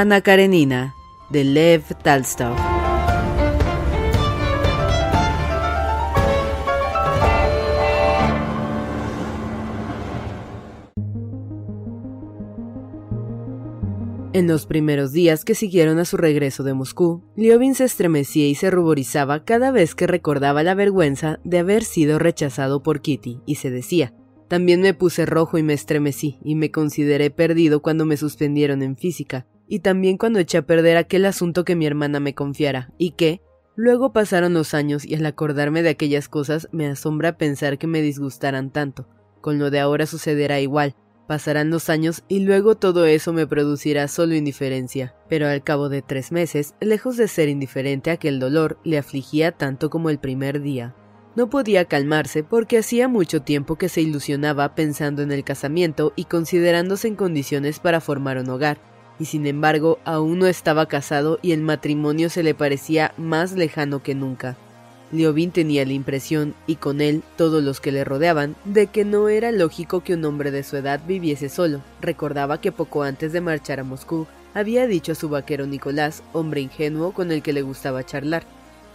Ana Karenina, de Lev Talstov. En los primeros días que siguieron a su regreso de Moscú, Liobin se estremecía y se ruborizaba cada vez que recordaba la vergüenza de haber sido rechazado por Kitty, y se decía, también me puse rojo y me estremecí, y me consideré perdido cuando me suspendieron en física, y también cuando eché a perder aquel asunto que mi hermana me confiara, y que, luego pasaron los años y al acordarme de aquellas cosas me asombra pensar que me disgustaran tanto. Con lo de ahora sucederá igual, pasarán los años y luego todo eso me producirá solo indiferencia. Pero al cabo de tres meses, lejos de ser indiferente aquel dolor, le afligía tanto como el primer día. No podía calmarse porque hacía mucho tiempo que se ilusionaba pensando en el casamiento y considerándose en condiciones para formar un hogar, y sin embargo aún no estaba casado y el matrimonio se le parecía más lejano que nunca. Liobin tenía la impresión, y con él todos los que le rodeaban, de que no era lógico que un hombre de su edad viviese solo. Recordaba que poco antes de marchar a Moscú, había dicho a su vaquero Nicolás, hombre ingenuo con el que le gustaba charlar,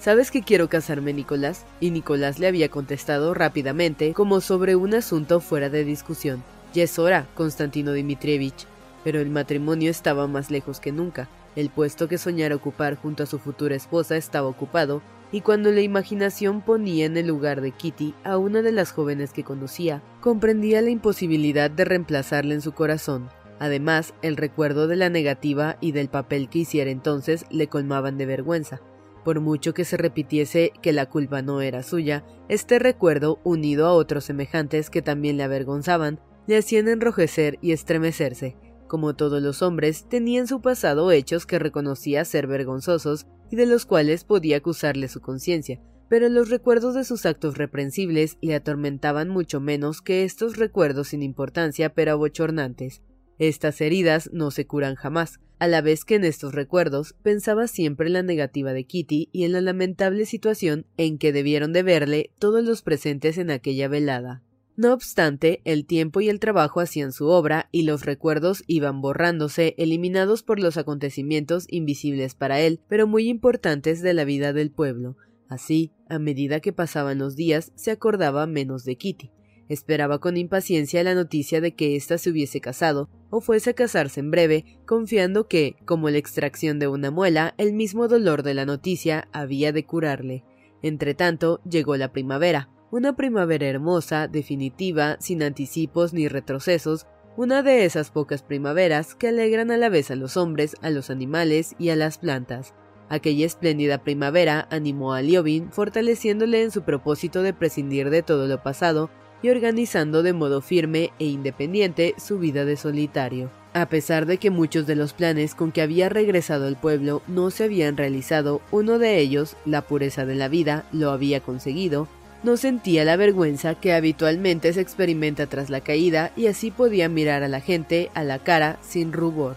¿Sabes que quiero casarme, Nicolás? Y Nicolás le había contestado rápidamente, como sobre un asunto fuera de discusión. Ya es hora, Constantino Dmitrievich. Pero el matrimonio estaba más lejos que nunca. El puesto que soñara ocupar junto a su futura esposa estaba ocupado, y cuando la imaginación ponía en el lugar de Kitty a una de las jóvenes que conocía, comprendía la imposibilidad de reemplazarla en su corazón. Además, el recuerdo de la negativa y del papel que hiciera entonces le colmaban de vergüenza. Por mucho que se repitiese que la culpa no era suya, este recuerdo, unido a otros semejantes que también le avergonzaban, le hacían enrojecer y estremecerse. Como todos los hombres, tenía en su pasado hechos que reconocía ser vergonzosos y de los cuales podía acusarle su conciencia, pero los recuerdos de sus actos reprensibles le atormentaban mucho menos que estos recuerdos sin importancia pero abochornantes. Estas heridas no se curan jamás, a la vez que en estos recuerdos pensaba siempre en la negativa de Kitty y en la lamentable situación en que debieron de verle todos los presentes en aquella velada. No obstante, el tiempo y el trabajo hacían su obra y los recuerdos iban borrándose, eliminados por los acontecimientos invisibles para él, pero muy importantes de la vida del pueblo. Así, a medida que pasaban los días, se acordaba menos de Kitty. Esperaba con impaciencia la noticia de que ésta se hubiese casado, o fuese a casarse en breve, confiando que, como la extracción de una muela, el mismo dolor de la noticia había de curarle. Entretanto, llegó la primavera, una primavera hermosa, definitiva, sin anticipos ni retrocesos, una de esas pocas primaveras que alegran a la vez a los hombres, a los animales y a las plantas. Aquella espléndida primavera animó a Liobin, fortaleciéndole en su propósito de prescindir de todo lo pasado y organizando de modo firme e independiente su vida de solitario. A pesar de que muchos de los planes con que había regresado al pueblo no se habían realizado, uno de ellos, la pureza de la vida, lo había conseguido, no sentía la vergüenza que habitualmente se experimenta tras la caída y así podía mirar a la gente a la cara sin rubor.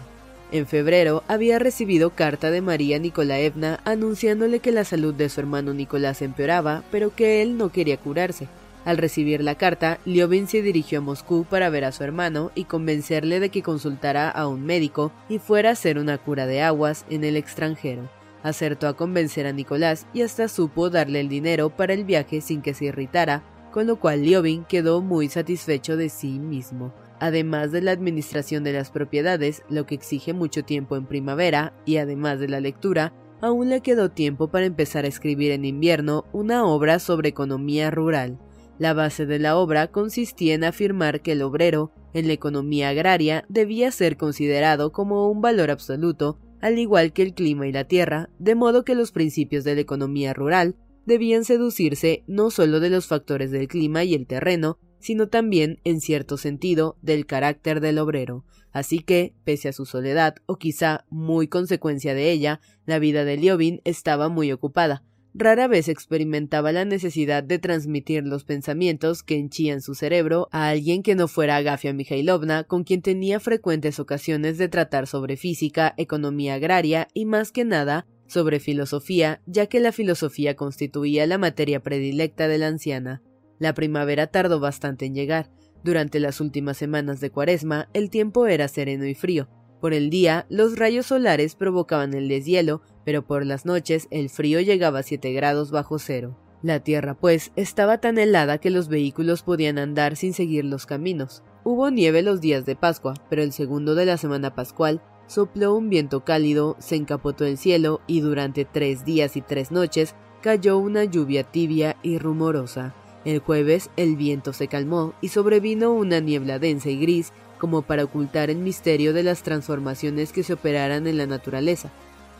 En febrero había recibido carta de María Nikolaevna anunciándole que la salud de su hermano Nicolás empeoraba, pero que él no quería curarse. Al recibir la carta, Liobin se dirigió a Moscú para ver a su hermano y convencerle de que consultara a un médico y fuera a hacer una cura de aguas en el extranjero. Acertó a convencer a Nicolás y hasta supo darle el dinero para el viaje sin que se irritara, con lo cual Liobin quedó muy satisfecho de sí mismo. Además de la administración de las propiedades, lo que exige mucho tiempo en primavera, y además de la lectura, aún le quedó tiempo para empezar a escribir en invierno una obra sobre economía rural. La base de la obra consistía en afirmar que el obrero, en la economía agraria, debía ser considerado como un valor absoluto al igual que el clima y la tierra, de modo que los principios de la economía rural debían seducirse no solo de los factores del clima y el terreno, sino también, en cierto sentido, del carácter del obrero. Así que, pese a su soledad, o quizá muy consecuencia de ella, la vida de Liobin estaba muy ocupada, rara vez experimentaba la necesidad de transmitir los pensamientos que henchían su cerebro a alguien que no fuera Agafia Mikhailovna, con quien tenía frecuentes ocasiones de tratar sobre física, economía agraria y más que nada sobre filosofía, ya que la filosofía constituía la materia predilecta de la anciana. La primavera tardó bastante en llegar. Durante las últimas semanas de Cuaresma, el tiempo era sereno y frío. Por el día, los rayos solares provocaban el deshielo, pero por las noches el frío llegaba a 7 grados bajo cero. La tierra, pues, estaba tan helada que los vehículos podían andar sin seguir los caminos. Hubo nieve los días de Pascua, pero el segundo de la semana pascual sopló un viento cálido, se encapotó el cielo y durante tres días y tres noches cayó una lluvia tibia y rumorosa. El jueves el viento se calmó y sobrevino una niebla densa y gris como para ocultar el misterio de las transformaciones que se operaran en la naturaleza.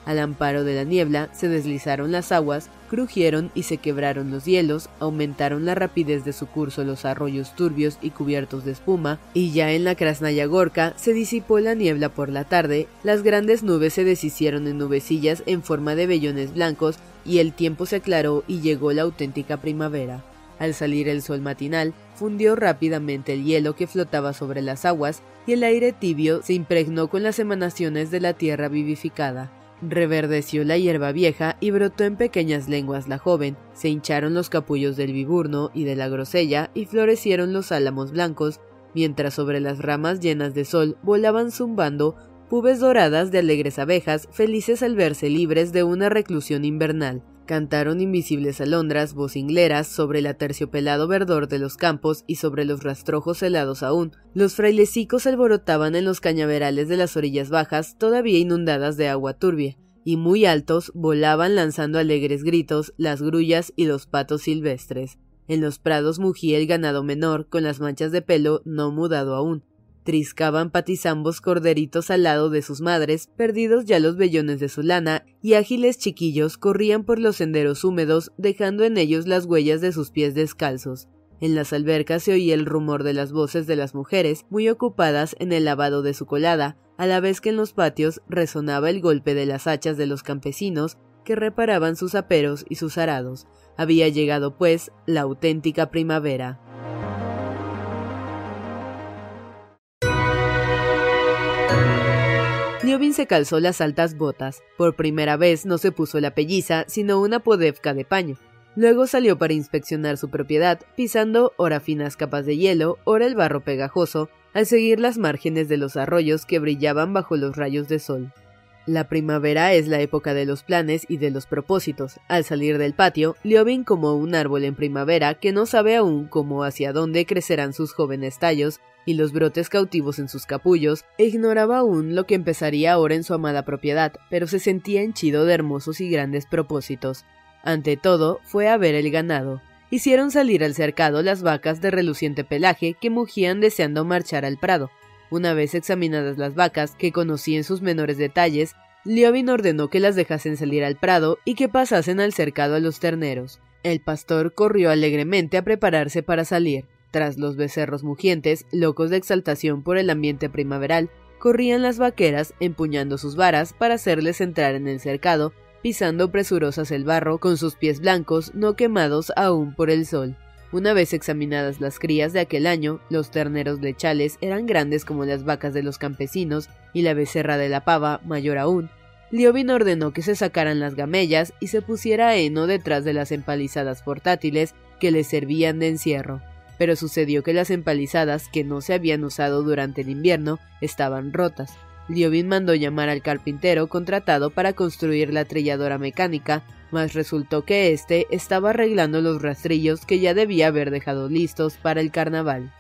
Al amparo de la niebla se deslizaron las aguas, crujieron y se quebraron los hielos, aumentaron la rapidez de su curso los arroyos turbios y cubiertos de espuma, y ya en la Krasnaya Gorka se disipó la niebla por la tarde, las grandes nubes se deshicieron en nubecillas en forma de vellones blancos, y el tiempo se aclaró y llegó la auténtica primavera. Al salir el sol matinal, fundió rápidamente el hielo que flotaba sobre las aguas y el aire tibio se impregnó con las emanaciones de la tierra vivificada. Reverdeció la hierba vieja y brotó en pequeñas lenguas la joven, se hincharon los capullos del viburno y de la grosella y florecieron los álamos blancos, mientras sobre las ramas llenas de sol volaban zumbando pubes doradas de alegres abejas, felices al verse libres de una reclusión invernal. Cantaron invisibles alondras vocingleras sobre el aterciopelado verdor de los campos y sobre los rastrojos helados aún. Los frailecicos alborotaban en los cañaverales de las orillas bajas, todavía inundadas de agua turbia, y muy altos volaban lanzando alegres gritos las grullas y los patos silvestres. En los prados mugía el ganado menor, con las manchas de pelo no mudado aún. Triscaban patizambos corderitos al lado de sus madres, perdidos ya los vellones de su lana, y ágiles chiquillos corrían por los senderos húmedos, dejando en ellos las huellas de sus pies descalzos. En las albercas se oía el rumor de las voces de las mujeres, muy ocupadas en el lavado de su colada, a la vez que en los patios resonaba el golpe de las hachas de los campesinos que reparaban sus aperos y sus arados. Había llegado, pues, la auténtica primavera. Liobin se calzó las altas botas. Por primera vez no se puso la pelliza, sino una podevka de paño. Luego salió para inspeccionar su propiedad, pisando ora finas capas de hielo, ora el barro pegajoso, al seguir las márgenes de los arroyos que brillaban bajo los rayos de sol. La primavera es la época de los planes y de los propósitos. Al salir del patio, Liobin como un árbol en primavera que no sabe aún cómo hacia dónde crecerán sus jóvenes tallos, y los brotes cautivos en sus capullos, e ignoraba aún lo que empezaría ahora en su amada propiedad, pero se sentía henchido de hermosos y grandes propósitos. Ante todo, fue a ver el ganado. Hicieron salir al cercado las vacas de reluciente pelaje que mugían deseando marchar al prado. Una vez examinadas las vacas, que conocí en sus menores detalles, Liobin ordenó que las dejasen salir al prado y que pasasen al cercado a los terneros. El pastor corrió alegremente a prepararse para salir. Tras los becerros mugientes, locos de exaltación por el ambiente primaveral, corrían las vaqueras empuñando sus varas para hacerles entrar en el cercado, pisando presurosas el barro con sus pies blancos no quemados aún por el sol. Una vez examinadas las crías de aquel año, los terneros lechales eran grandes como las vacas de los campesinos y la becerra de la pava, mayor aún. Liobin ordenó que se sacaran las gamellas y se pusiera heno detrás de las empalizadas portátiles que le servían de encierro. Pero sucedió que las empalizadas, que no se habían usado durante el invierno, estaban rotas. Liobin mandó llamar al carpintero contratado para construir la trilladora mecánica, mas resultó que éste estaba arreglando los rastrillos que ya debía haber dejado listos para el carnaval.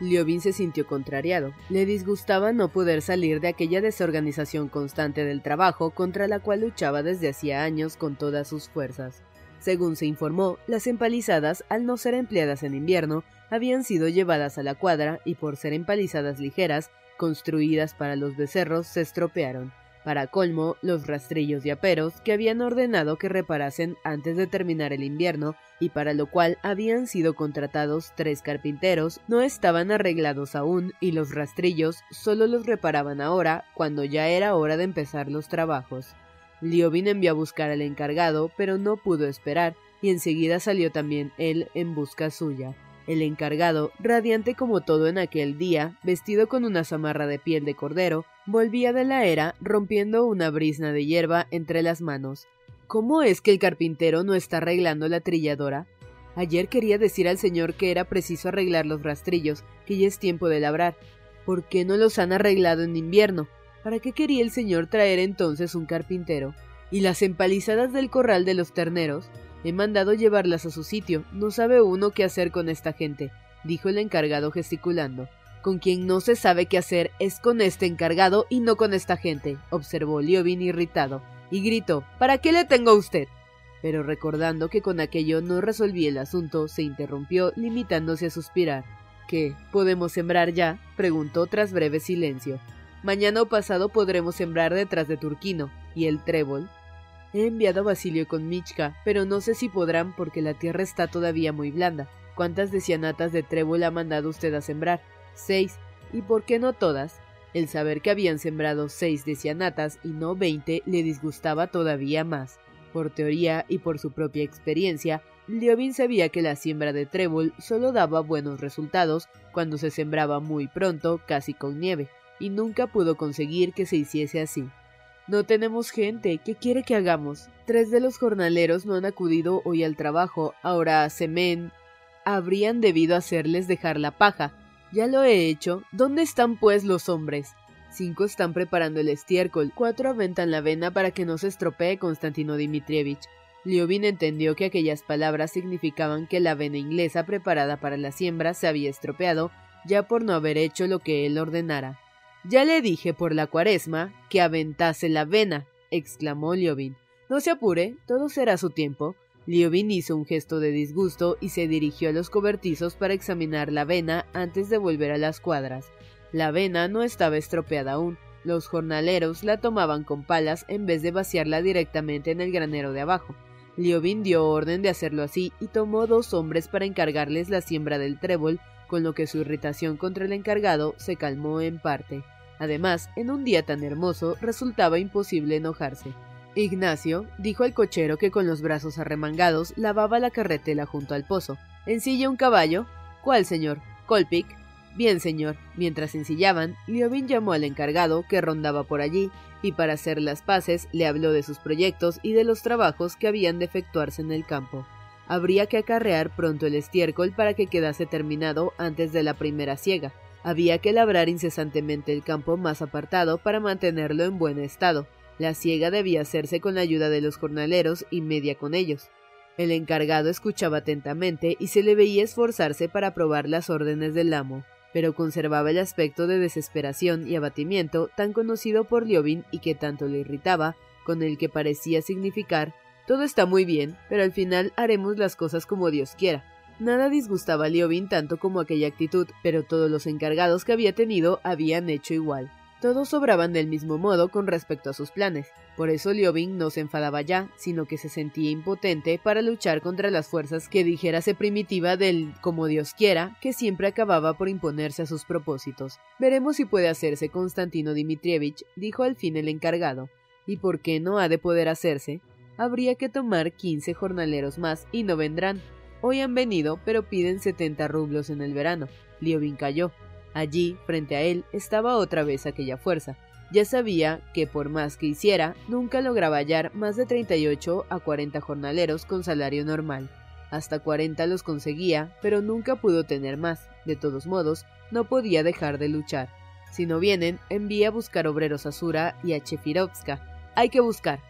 Liobin se sintió contrariado. Le disgustaba no poder salir de aquella desorganización constante del trabajo contra la cual luchaba desde hacía años con todas sus fuerzas. Según se informó, las empalizadas, al no ser empleadas en invierno, habían sido llevadas a la cuadra y por ser empalizadas ligeras, construidas para los becerros, se estropearon. Para colmo, los rastrillos y aperos que habían ordenado que reparasen antes de terminar el invierno y para lo cual habían sido contratados tres carpinteros no estaban arreglados aún y los rastrillos solo los reparaban ahora cuando ya era hora de empezar los trabajos. Liobin envió a buscar al encargado, pero no pudo esperar y enseguida salió también él en busca suya. El encargado, radiante como todo en aquel día, vestido con una zamarra de piel de cordero, volvía de la era rompiendo una brisna de hierba entre las manos. ¿Cómo es que el carpintero no está arreglando la trilladora? Ayer quería decir al señor que era preciso arreglar los rastrillos, que ya es tiempo de labrar. ¿Por qué no los han arreglado en invierno? ¿Para qué quería el señor traer entonces un carpintero? ¿Y las empalizadas del corral de los terneros? He mandado llevarlas a su sitio. No sabe uno qué hacer con esta gente, dijo el encargado gesticulando. Con quien no se sabe qué hacer es con este encargado y no con esta gente, observó Liobin irritado, y gritó ¿Para qué le tengo a usted? Pero recordando que con aquello no resolví el asunto, se interrumpió, limitándose a suspirar. ¿Qué? ¿Podemos sembrar ya? preguntó tras breve silencio. Mañana o pasado podremos sembrar detrás de Turquino. ¿Y el trébol? He enviado a Basilio con Michka, pero no sé si podrán porque la tierra está todavía muy blanda. ¿Cuántas decianatas de trébol ha mandado usted a sembrar? Seis. ¿Y por qué no todas? El saber que habían sembrado seis decianatas y no veinte le disgustaba todavía más. Por teoría y por su propia experiencia, Liobin sabía que la siembra de trébol solo daba buenos resultados cuando se sembraba muy pronto, casi con nieve, y nunca pudo conseguir que se hiciese así. No tenemos gente. ¿Qué quiere que hagamos? Tres de los jornaleros no han acudido hoy al trabajo. Ahora semen. Habrían debido hacerles dejar la paja. Ya lo he hecho. ¿Dónde están pues los hombres? Cinco están preparando el estiércol, cuatro aventan la avena para que no se estropee Constantino Dmitrievich. Liobin entendió que aquellas palabras significaban que la avena inglesa preparada para la siembra se había estropeado, ya por no haber hecho lo que él ordenara. Ya le dije por la cuaresma que aventase la avena, exclamó Liobin. No se apure, todo será su tiempo. Liobin hizo un gesto de disgusto y se dirigió a los cobertizos para examinar la avena antes de volver a las cuadras. La avena no estaba estropeada aún. Los jornaleros la tomaban con palas en vez de vaciarla directamente en el granero de abajo. Liobin dio orden de hacerlo así y tomó dos hombres para encargarles la siembra del trébol, con lo que su irritación contra el encargado se calmó en parte. Además, en un día tan hermoso resultaba imposible enojarse. Ignacio dijo al cochero que con los brazos arremangados lavaba la carretela junto al pozo. ¿Ensilla un caballo? ¿Cuál, señor? Colpic. Bien, señor. Mientras ensillaban, Liobin llamó al encargado que rondaba por allí y para hacer las paces le habló de sus proyectos y de los trabajos que habían de efectuarse en el campo. Habría que acarrear pronto el estiércol para que quedase terminado antes de la primera siega. Había que labrar incesantemente el campo más apartado para mantenerlo en buen estado. La siega debía hacerse con la ayuda de los jornaleros y media con ellos. El encargado escuchaba atentamente y se le veía esforzarse para probar las órdenes del amo, pero conservaba el aspecto de desesperación y abatimiento tan conocido por Liobin y que tanto le irritaba, con el que parecía significar todo está muy bien, pero al final haremos las cosas como Dios quiera. Nada disgustaba a Liobin tanto como aquella actitud, pero todos los encargados que había tenido habían hecho igual. Todos obraban del mismo modo con respecto a sus planes. Por eso Liobin no se enfadaba ya, sino que se sentía impotente para luchar contra las fuerzas que dijérase primitiva del como Dios quiera, que siempre acababa por imponerse a sus propósitos. Veremos si puede hacerse Constantino Dmitrievich, dijo al fin el encargado. ¿Y por qué no ha de poder hacerse? Habría que tomar quince jornaleros más y no vendrán. Hoy han venido, pero piden setenta rublos en el verano. Liobin cayó. Allí, frente a él, estaba otra vez aquella fuerza. Ya sabía que por más que hiciera, nunca lograba hallar más de 38 a 40 jornaleros con salario normal. Hasta 40 los conseguía, pero nunca pudo tener más. De todos modos, no podía dejar de luchar. Si no vienen, envía a buscar obreros a Sura y a Chefirovska. Hay que buscar.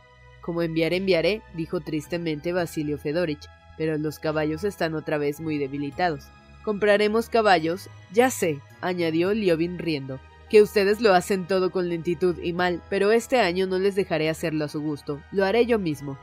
Como enviar enviaré, dijo tristemente Basilio Fedorich, pero los caballos están otra vez muy debilitados. Compraremos caballos. Ya sé, añadió Liobin riendo, que ustedes lo hacen todo con lentitud y mal, pero este año no les dejaré hacerlo a su gusto. Lo haré yo mismo.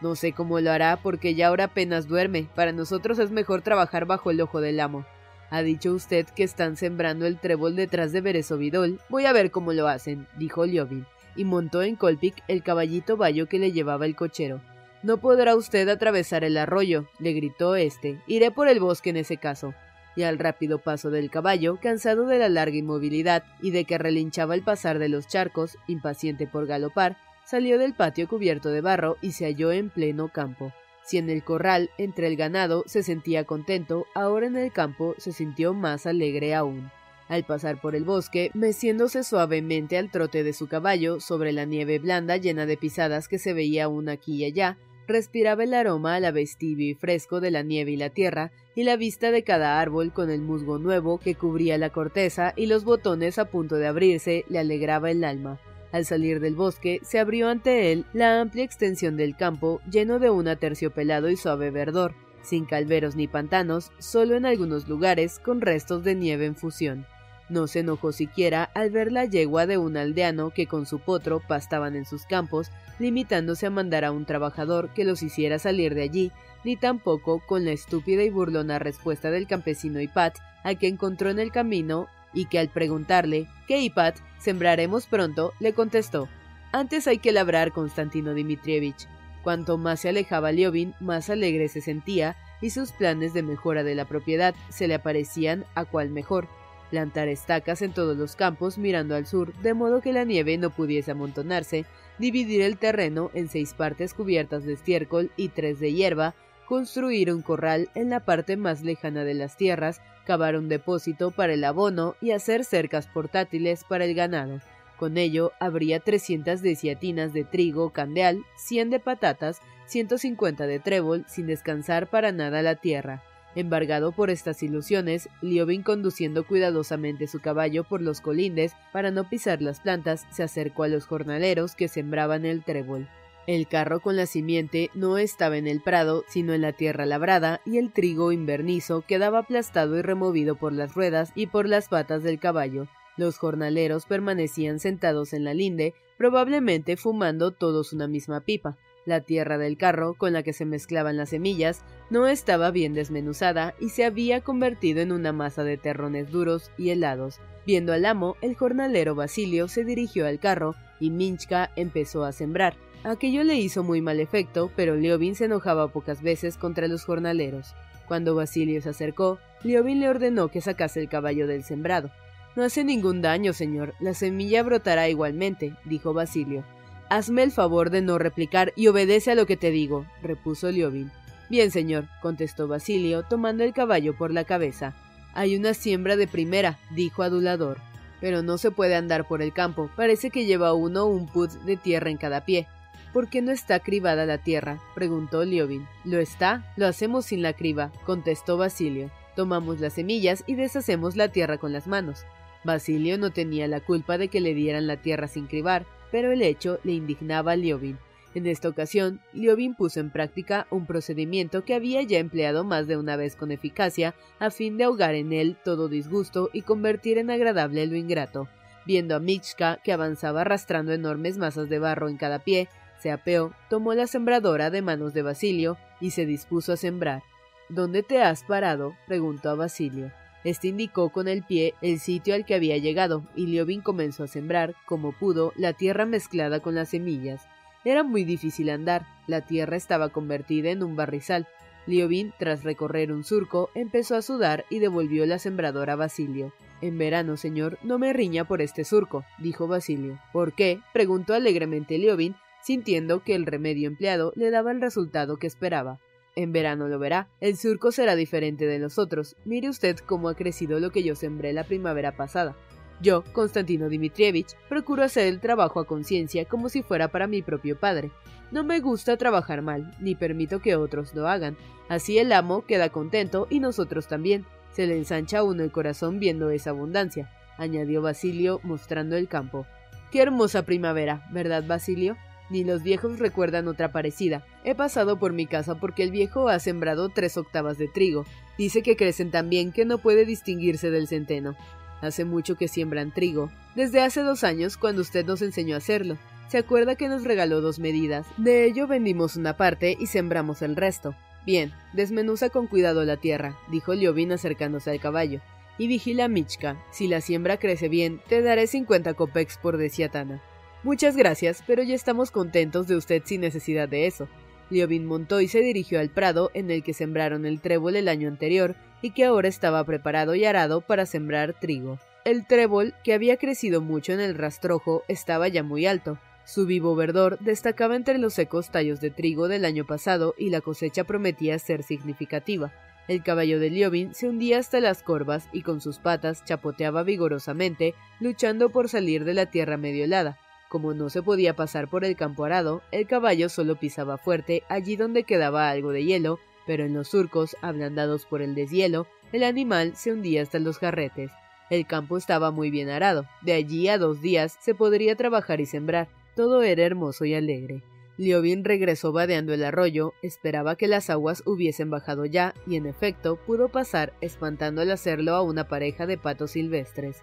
No sé cómo lo hará porque ya ahora apenas duerme. Para nosotros es mejor trabajar bajo el ojo del amo. Ha dicho usted que están sembrando el trébol detrás de Beresovidol. Voy a ver cómo lo hacen, dijo Liobin, y montó en Colpic el caballito bayo que le llevaba el cochero. No podrá usted atravesar el arroyo, le gritó este. Iré por el bosque en ese caso y al rápido paso del caballo, cansado de la larga inmovilidad y de que relinchaba el pasar de los charcos, impaciente por galopar, salió del patio cubierto de barro y se halló en pleno campo. Si en el corral, entre el ganado, se sentía contento, ahora en el campo se sintió más alegre aún. Al pasar por el bosque, meciéndose suavemente al trote de su caballo sobre la nieve blanda llena de pisadas que se veía aún aquí y allá, respiraba el aroma a la tibio y fresco de la nieve y la tierra, y la vista de cada árbol con el musgo nuevo que cubría la corteza y los botones a punto de abrirse le alegraba el alma. Al salir del bosque, se abrió ante él la amplia extensión del campo, lleno de un aterciopelado y suave verdor, sin calveros ni pantanos, solo en algunos lugares con restos de nieve en fusión. No se enojó siquiera al ver la yegua de un aldeano que con su potro pastaban en sus campos, limitándose a mandar a un trabajador que los hiciera salir de allí, ni tampoco con la estúpida y burlona respuesta del campesino Ipat, a que encontró en el camino, y que al preguntarle ¿Qué Ipat? ¿Sembraremos pronto? le contestó Antes hay que labrar, Constantino Dmitrievich. Cuanto más se alejaba Liobin, más alegre se sentía, y sus planes de mejora de la propiedad se le aparecían a cual mejor plantar estacas en todos los campos mirando al sur, de modo que la nieve no pudiese amontonarse, dividir el terreno en seis partes cubiertas de estiércol y tres de hierba, construir un corral en la parte más lejana de las tierras, cavar un depósito para el abono y hacer cercas portátiles para el ganado. Con ello habría 300 deciatinas de trigo candeal, 100 de patatas, 150 de trébol, sin descansar para nada la tierra. Embargado por estas ilusiones, Liobin conduciendo cuidadosamente su caballo por los colindes para no pisar las plantas, se acercó a los jornaleros que sembraban el trébol. El carro con la simiente no estaba en el prado, sino en la tierra labrada, y el trigo invernizo quedaba aplastado y removido por las ruedas y por las patas del caballo. Los jornaleros permanecían sentados en la linde, probablemente fumando todos una misma pipa. La tierra del carro, con la que se mezclaban las semillas, no estaba bien desmenuzada y se había convertido en una masa de terrones duros y helados. Viendo al amo, el jornalero Basilio se dirigió al carro y Minchka empezó a sembrar. Aquello le hizo muy mal efecto, pero Liobin se enojaba pocas veces contra los jornaleros. Cuando Basilio se acercó, Liobin le ordenó que sacase el caballo del sembrado. No hace ningún daño, señor. La semilla brotará igualmente, dijo Basilio. Hazme el favor de no replicar y obedece a lo que te digo, repuso Liobin. Bien, señor, contestó Basilio, tomando el caballo por la cabeza. Hay una siembra de primera, dijo Adulador. Pero no se puede andar por el campo. Parece que lleva uno un put de tierra en cada pie. ¿Por qué no está cribada la tierra? preguntó Liobin. Lo está, lo hacemos sin la criba, contestó Basilio. Tomamos las semillas y deshacemos la tierra con las manos. Basilio no tenía la culpa de que le dieran la tierra sin cribar, pero el hecho le indignaba a Liobin. En esta ocasión, Liobin puso en práctica un procedimiento que había ya empleado más de una vez con eficacia, a fin de ahogar en él todo disgusto y convertir en agradable lo ingrato. Viendo a Michka, que avanzaba arrastrando enormes masas de barro en cada pie, se apeó, tomó la sembradora de manos de Basilio y se dispuso a sembrar. ¿Dónde te has parado? preguntó a Basilio. Este indicó con el pie el sitio al que había llegado, y Liobin comenzó a sembrar, como pudo, la tierra mezclada con las semillas. Era muy difícil andar, la tierra estaba convertida en un barrizal. Liobin, tras recorrer un surco, empezó a sudar y devolvió la sembradora a Basilio. En verano, señor, no me riña por este surco, dijo Basilio. ¿Por qué? preguntó alegremente Liobin, sintiendo que el remedio empleado le daba el resultado que esperaba. En verano lo verá, el surco será diferente de los otros. Mire usted cómo ha crecido lo que yo sembré la primavera pasada. Yo, Constantino Dmitrievich, procuro hacer el trabajo a conciencia como si fuera para mi propio padre. No me gusta trabajar mal, ni permito que otros lo hagan. Así el amo queda contento y nosotros también. Se le ensancha a uno el corazón viendo esa abundancia, añadió Basilio mostrando el campo. Qué hermosa primavera, ¿verdad, Basilio? Ni los viejos recuerdan otra parecida. He pasado por mi casa porque el viejo ha sembrado tres octavas de trigo. Dice que crecen tan bien que no puede distinguirse del centeno. Hace mucho que siembran trigo. Desde hace dos años, cuando usted nos enseñó a hacerlo. Se acuerda que nos regaló dos medidas. De ello vendimos una parte y sembramos el resto. Bien, desmenuza con cuidado la tierra, dijo Liovin acercándose al caballo. Y vigila a Michka. Si la siembra crece bien, te daré 50 copex por desiatana. Muchas gracias, pero ya estamos contentos de usted sin necesidad de eso. Liobin montó y se dirigió al prado en el que sembraron el trébol el año anterior y que ahora estaba preparado y arado para sembrar trigo. El trébol, que había crecido mucho en el rastrojo, estaba ya muy alto. Su vivo verdor destacaba entre los secos tallos de trigo del año pasado y la cosecha prometía ser significativa. El caballo de Liobin se hundía hasta las corvas y con sus patas chapoteaba vigorosamente, luchando por salir de la tierra medio helada. Como no se podía pasar por el campo arado, el caballo solo pisaba fuerte allí donde quedaba algo de hielo, pero en los surcos, ablandados por el deshielo, el animal se hundía hasta los jarretes. El campo estaba muy bien arado, de allí a dos días se podría trabajar y sembrar, todo era hermoso y alegre. Liobin regresó vadeando el arroyo, esperaba que las aguas hubiesen bajado ya, y en efecto pudo pasar, espantando al hacerlo a una pareja de patos silvestres.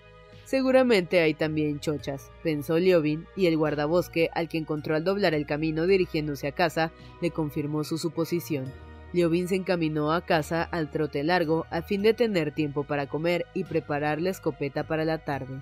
Seguramente hay también chochas, pensó Liobin, y el guardabosque, al que encontró al doblar el camino dirigiéndose a casa, le confirmó su suposición. Liobin se encaminó a casa al trote largo a fin de tener tiempo para comer y preparar la escopeta para la tarde.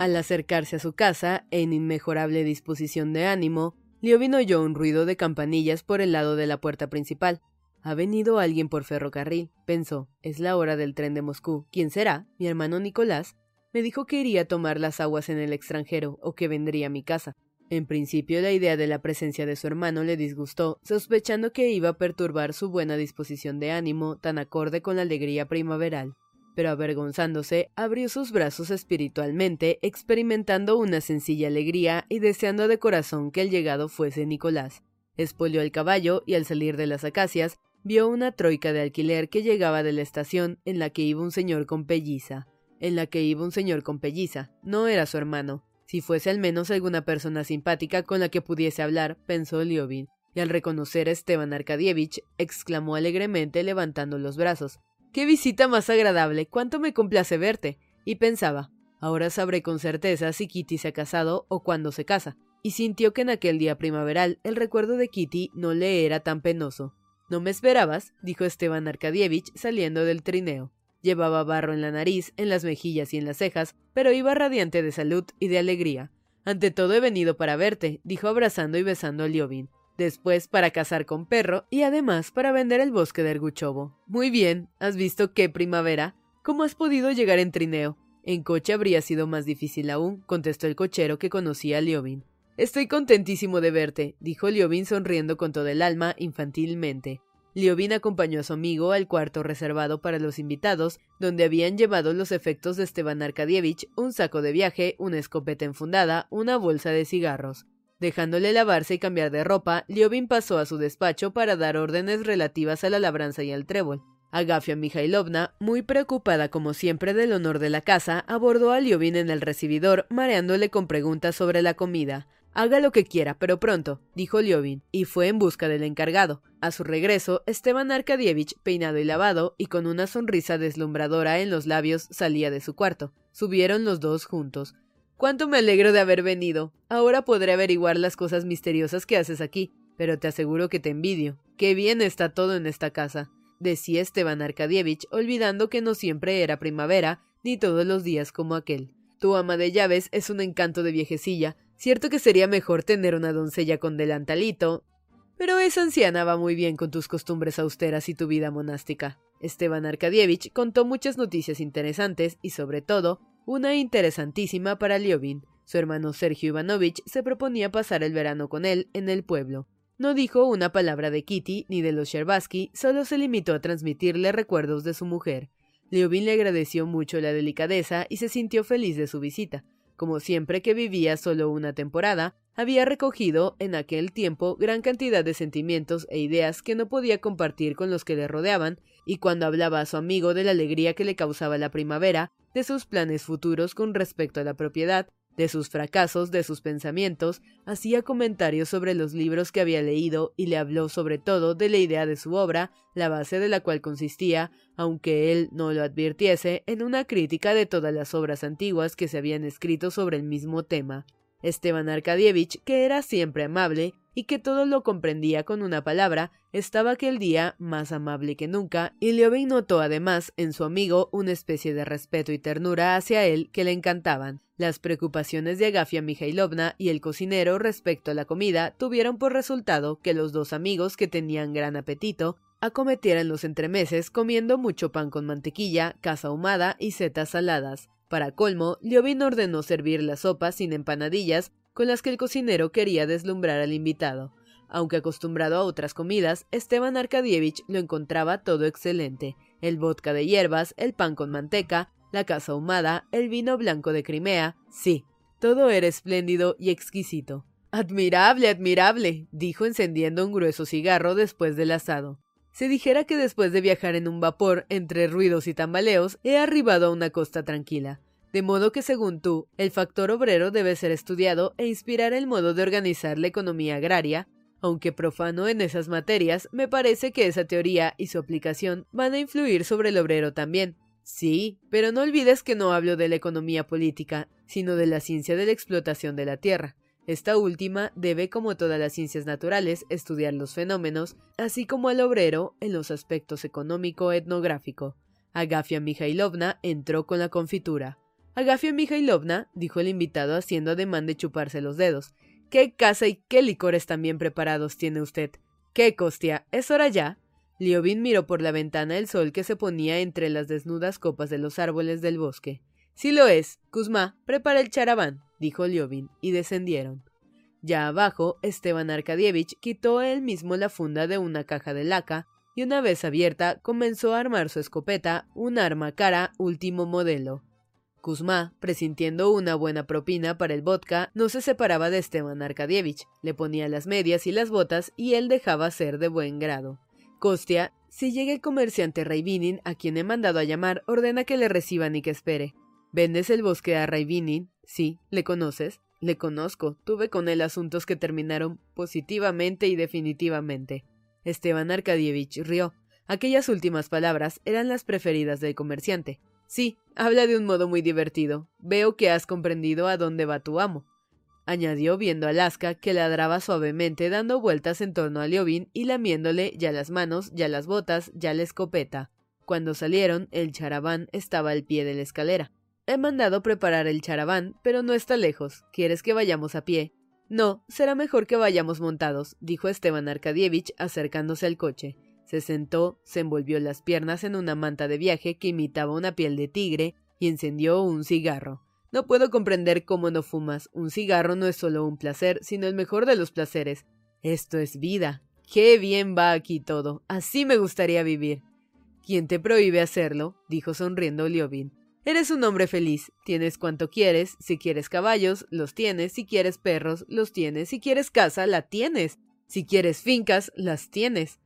Al acercarse a su casa, en inmejorable disposición de ánimo, Liobin oyó un ruido de campanillas por el lado de la puerta principal. Ha venido alguien por ferrocarril, pensó. Es la hora del tren de Moscú. ¿Quién será? Mi hermano Nicolás. Me dijo que iría a tomar las aguas en el extranjero o que vendría a mi casa. En principio la idea de la presencia de su hermano le disgustó, sospechando que iba a perturbar su buena disposición de ánimo tan acorde con la alegría primaveral. Pero avergonzándose, abrió sus brazos espiritualmente, experimentando una sencilla alegría y deseando de corazón que el llegado fuese Nicolás. Espolió el caballo y al salir de las acacias, vio una troika de alquiler que llegaba de la estación en la que iba un señor con pelliza. En la que iba un señor con pelliza. No era su hermano. Si fuese al menos alguna persona simpática con la que pudiese hablar, pensó Liobin, y al reconocer a Esteban Arkadievich, exclamó alegremente levantando los brazos. ¡Qué visita más agradable! ¡Cuánto me complace verte! Y pensaba, ahora sabré con certeza si Kitty se ha casado o cuándo se casa. Y sintió que en aquel día primaveral el recuerdo de Kitty no le era tan penoso. ¿No me esperabas? dijo Esteban Arkadievich saliendo del trineo. Llevaba barro en la nariz, en las mejillas y en las cejas, pero iba radiante de salud y de alegría. Ante todo he venido para verte, dijo abrazando y besando a Liobin. Después para cazar con perro y además para vender el bosque de Erguchovo. Muy bien, ¿has visto qué primavera? ¿Cómo has podido llegar en trineo? En coche habría sido más difícil aún, contestó el cochero que conocía a Liobin. Estoy contentísimo de verte, dijo Liobin sonriendo con todo el alma infantilmente. Liobin acompañó a su amigo al cuarto reservado para los invitados, donde habían llevado los efectos de Esteban Arkadievich, un saco de viaje, una escopeta enfundada, una bolsa de cigarros. Dejándole lavarse y cambiar de ropa, Liobin pasó a su despacho para dar órdenes relativas a la labranza y al trébol. Agafia Mijailovna, muy preocupada como siempre del honor de la casa, abordó a Liobin en el recibidor, mareándole con preguntas sobre la comida. Haga lo que quiera, pero pronto, dijo Liobin, y fue en busca del encargado. A su regreso, Esteban Arkadievich, peinado y lavado, y con una sonrisa deslumbradora en los labios, salía de su cuarto. Subieron los dos juntos. Cuánto me alegro de haber venido. Ahora podré averiguar las cosas misteriosas que haces aquí. Pero te aseguro que te envidio. Qué bien está todo en esta casa, decía Esteban Arkadievich, olvidando que no siempre era primavera, ni todos los días como aquel. Tu ama de llaves es un encanto de viejecilla, Cierto que sería mejor tener una doncella con delantalito, pero esa anciana va muy bien con tus costumbres austeras y tu vida monástica. Esteban Arkadievich contó muchas noticias interesantes y sobre todo una interesantísima para Liobin. Su hermano Sergio Ivanovich se proponía pasar el verano con él en el pueblo. No dijo una palabra de Kitty ni de los Sherbatsky, solo se limitó a transmitirle recuerdos de su mujer. Liobin le agradeció mucho la delicadeza y se sintió feliz de su visita. Como siempre que vivía solo una temporada, había recogido en aquel tiempo gran cantidad de sentimientos e ideas que no podía compartir con los que le rodeaban, y cuando hablaba a su amigo de la alegría que le causaba la primavera, de sus planes futuros con respecto a la propiedad, de sus fracasos, de sus pensamientos, hacía comentarios sobre los libros que había leído y le habló sobre todo de la idea de su obra, la base de la cual consistía, aunque él no lo advirtiese, en una crítica de todas las obras antiguas que se habían escrito sobre el mismo tema. Esteban Arkadievich, que era siempre amable y que todo lo comprendía con una palabra, estaba aquel día más amable que nunca, y Liobin notó además en su amigo una especie de respeto y ternura hacia él que le encantaban. Las preocupaciones de Agafia Mijailovna y el cocinero respecto a la comida tuvieron por resultado que los dos amigos que tenían gran apetito acometieran los entremeses comiendo mucho pan con mantequilla, caza ahumada y setas saladas. Para colmo, Liobin ordenó servir la sopa sin empanadillas con las que el cocinero quería deslumbrar al invitado. Aunque acostumbrado a otras comidas, Esteban Arkadievich lo encontraba todo excelente. El vodka de hierbas, el pan con manteca, la casa ahumada, el vino blanco de Crimea, sí, todo era espléndido y exquisito. Admirable, admirable, dijo encendiendo un grueso cigarro después del asado. Se dijera que después de viajar en un vapor entre ruidos y tambaleos, he arribado a una costa tranquila. De modo que, según tú, el factor obrero debe ser estudiado e inspirar el modo de organizar la economía agraria, aunque profano en esas materias, me parece que esa teoría y su aplicación van a influir sobre el obrero también. Sí, pero no olvides que no hablo de la economía política, sino de la ciencia de la explotación de la tierra. Esta última debe, como todas las ciencias naturales, estudiar los fenómenos, así como al obrero en los aspectos económico-etnográfico. Agafia Mijailovna entró con la confitura. Agafia Mijailovna, dijo el invitado haciendo ademán de chuparse los dedos. ¿Qué casa y qué licores tan bien preparados tiene usted? ¿Qué, Costia? ¿Es hora ya? Liobin miró por la ventana el sol que se ponía entre las desnudas copas de los árboles del bosque. Sí lo es. Kuzma, prepara el charabán, dijo Liobin, y descendieron. Ya abajo, Esteban Arkadievich quitó él mismo la funda de una caja de laca y una vez abierta comenzó a armar su escopeta, un arma cara último modelo. Kuzma, presintiendo una buena propina para el vodka, no se separaba de Esteban Arkadievich, le ponía las medias y las botas y él dejaba ser de buen grado. Costia, si llega el comerciante Raivinin, a quien he mandado a llamar, ordena que le reciban y que espere. ¿Vendes el bosque a Raivinin? Sí, ¿le conoces? Le conozco. Tuve con él asuntos que terminaron positivamente y definitivamente. Esteban Arkadievich rió. Aquellas últimas palabras eran las preferidas del comerciante. Sí, habla de un modo muy divertido. Veo que has comprendido a dónde va tu amo. Añadió viendo a Alaska, que ladraba suavemente dando vueltas en torno a Liobin y lamiéndole ya las manos, ya las botas, ya la escopeta. Cuando salieron, el charaván estaba al pie de la escalera. He mandado preparar el charaván, pero no está lejos. ¿Quieres que vayamos a pie? No, será mejor que vayamos montados, dijo Esteban Arkadievich acercándose al coche. Se sentó, se envolvió las piernas en una manta de viaje que imitaba una piel de tigre y encendió un cigarro. No puedo comprender cómo no fumas. Un cigarro no es solo un placer, sino el mejor de los placeres. Esto es vida. Qué bien va aquí todo. Así me gustaría vivir. ¿Quién te prohíbe hacerlo? dijo sonriendo Liobin. Eres un hombre feliz, tienes cuanto quieres, si quieres caballos, los tienes, si quieres perros, los tienes, si quieres casa, la tienes, si quieres fincas, las tienes.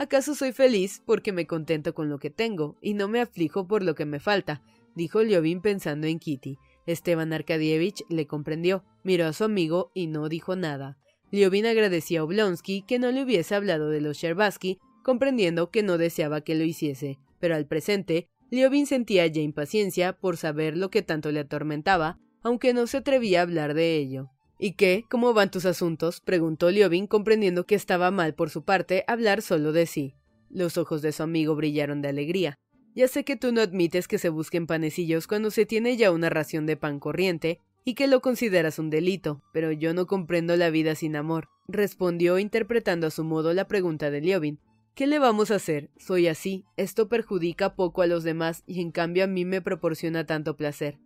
¿Acaso soy feliz porque me contento con lo que tengo y no me aflijo por lo que me falta? dijo Liobin pensando en Kitty. Esteban Arkadievich le comprendió, miró a su amigo y no dijo nada. Liobin agradeció a Oblonsky que no le hubiese hablado de los Sherbatsky, comprendiendo que no deseaba que lo hiciese, pero al presente Liobin sentía ya impaciencia por saber lo que tanto le atormentaba, aunque no se atrevía a hablar de ello. ¿Y qué? ¿Cómo van tus asuntos? preguntó Liobin, comprendiendo que estaba mal por su parte hablar solo de sí. Los ojos de su amigo brillaron de alegría. Ya sé que tú no admites que se busquen panecillos cuando se tiene ya una ración de pan corriente, y que lo consideras un delito, pero yo no comprendo la vida sin amor, respondió interpretando a su modo la pregunta de Liobin. ¿Qué le vamos a hacer? Soy así, esto perjudica poco a los demás y en cambio a mí me proporciona tanto placer.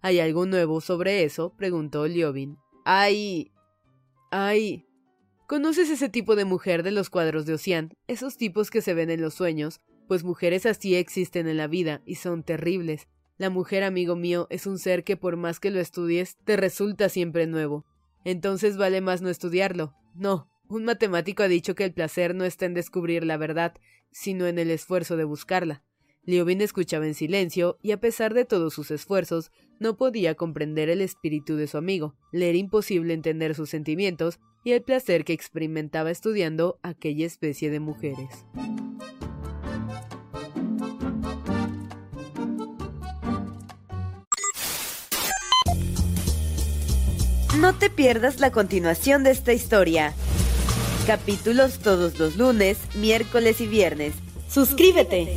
¿Hay algo nuevo sobre eso? preguntó Liobin. Hay. Hay. ¿Conoces ese tipo de mujer de los cuadros de Ocean? Esos tipos que se ven en los sueños, pues mujeres así existen en la vida y son terribles. La mujer, amigo mío, es un ser que por más que lo estudies, te resulta siempre nuevo. Entonces vale más no estudiarlo. No, un matemático ha dicho que el placer no está en descubrir la verdad, sino en el esfuerzo de buscarla. Liobin escuchaba en silencio y a pesar de todos sus esfuerzos, no podía comprender el espíritu de su amigo. Le era imposible entender sus sentimientos y el placer que experimentaba estudiando aquella especie de mujeres. No te pierdas la continuación de esta historia. Capítulos todos los lunes, miércoles y viernes. Suscríbete.